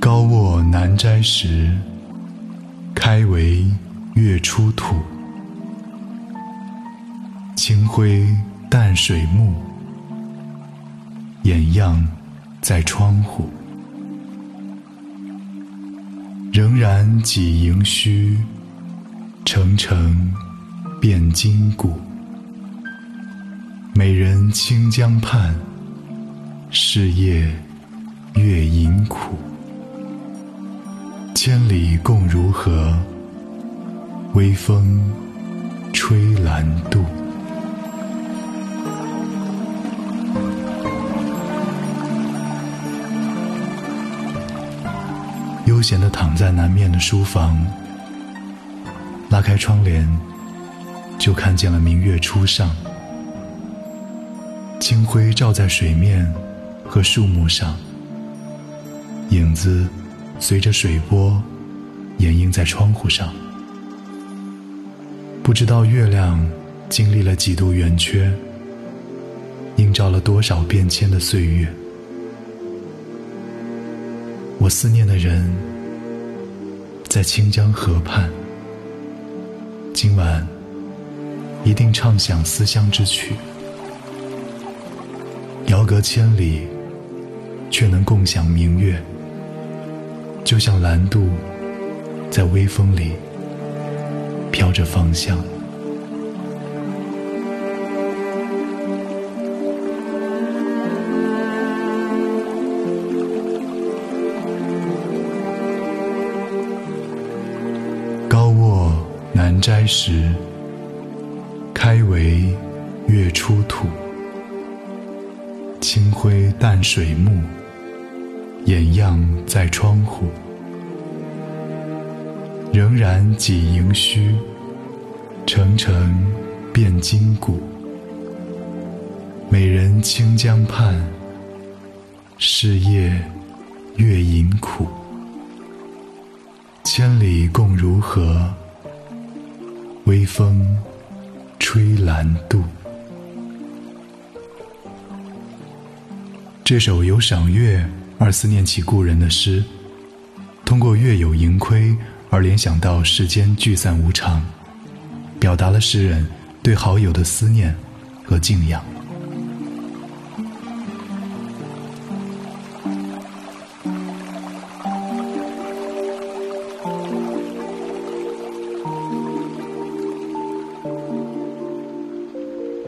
高卧南斋时，开为月出土。清辉淡水暮，掩样在窗户。仍然几盈虚，澄澄变金谷。美人清江畔，是夜月盈苦。千里共如何？微风吹兰渡。悠闲地躺在南面的书房，拉开窗帘，就看见了明月初上。清辉照在水面和树木上，影子随着水波掩映在窗户上。不知道月亮经历了几度圆缺，映照了多少变迁的岁月。我思念的人，在清江河畔。今晚一定唱响思乡之曲，遥隔千里，却能共享明月。就像蓝渡，在微风里飘着芳香。高卧南斋时，开为月出土。清辉淡水暮，掩漾在窗户。仍然几盈虚，澄澄变金谷。美人清江畔，是夜月盈苦。千里共如何？微风吹兰渡。这首由赏月而思念起故人的诗，通过月有盈亏而联想到世间聚散无常，表达了诗人对好友的思念和敬仰。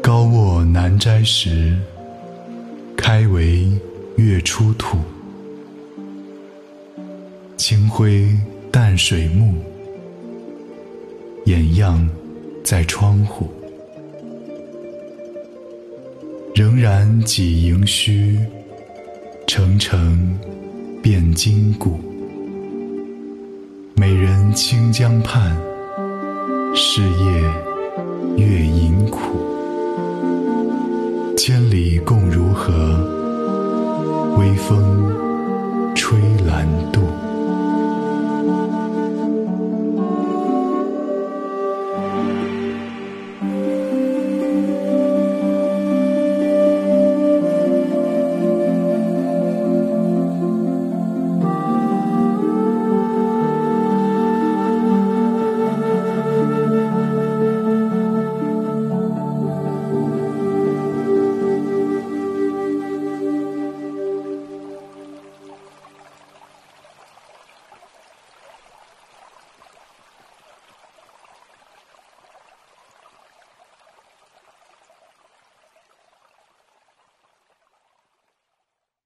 高卧南斋时，开为月出土。清辉淡水暮，掩样在窗户。仍然几盈虚，澄澄变金谷。美人清江畔，是夜月盈苦。千里共如何？微风。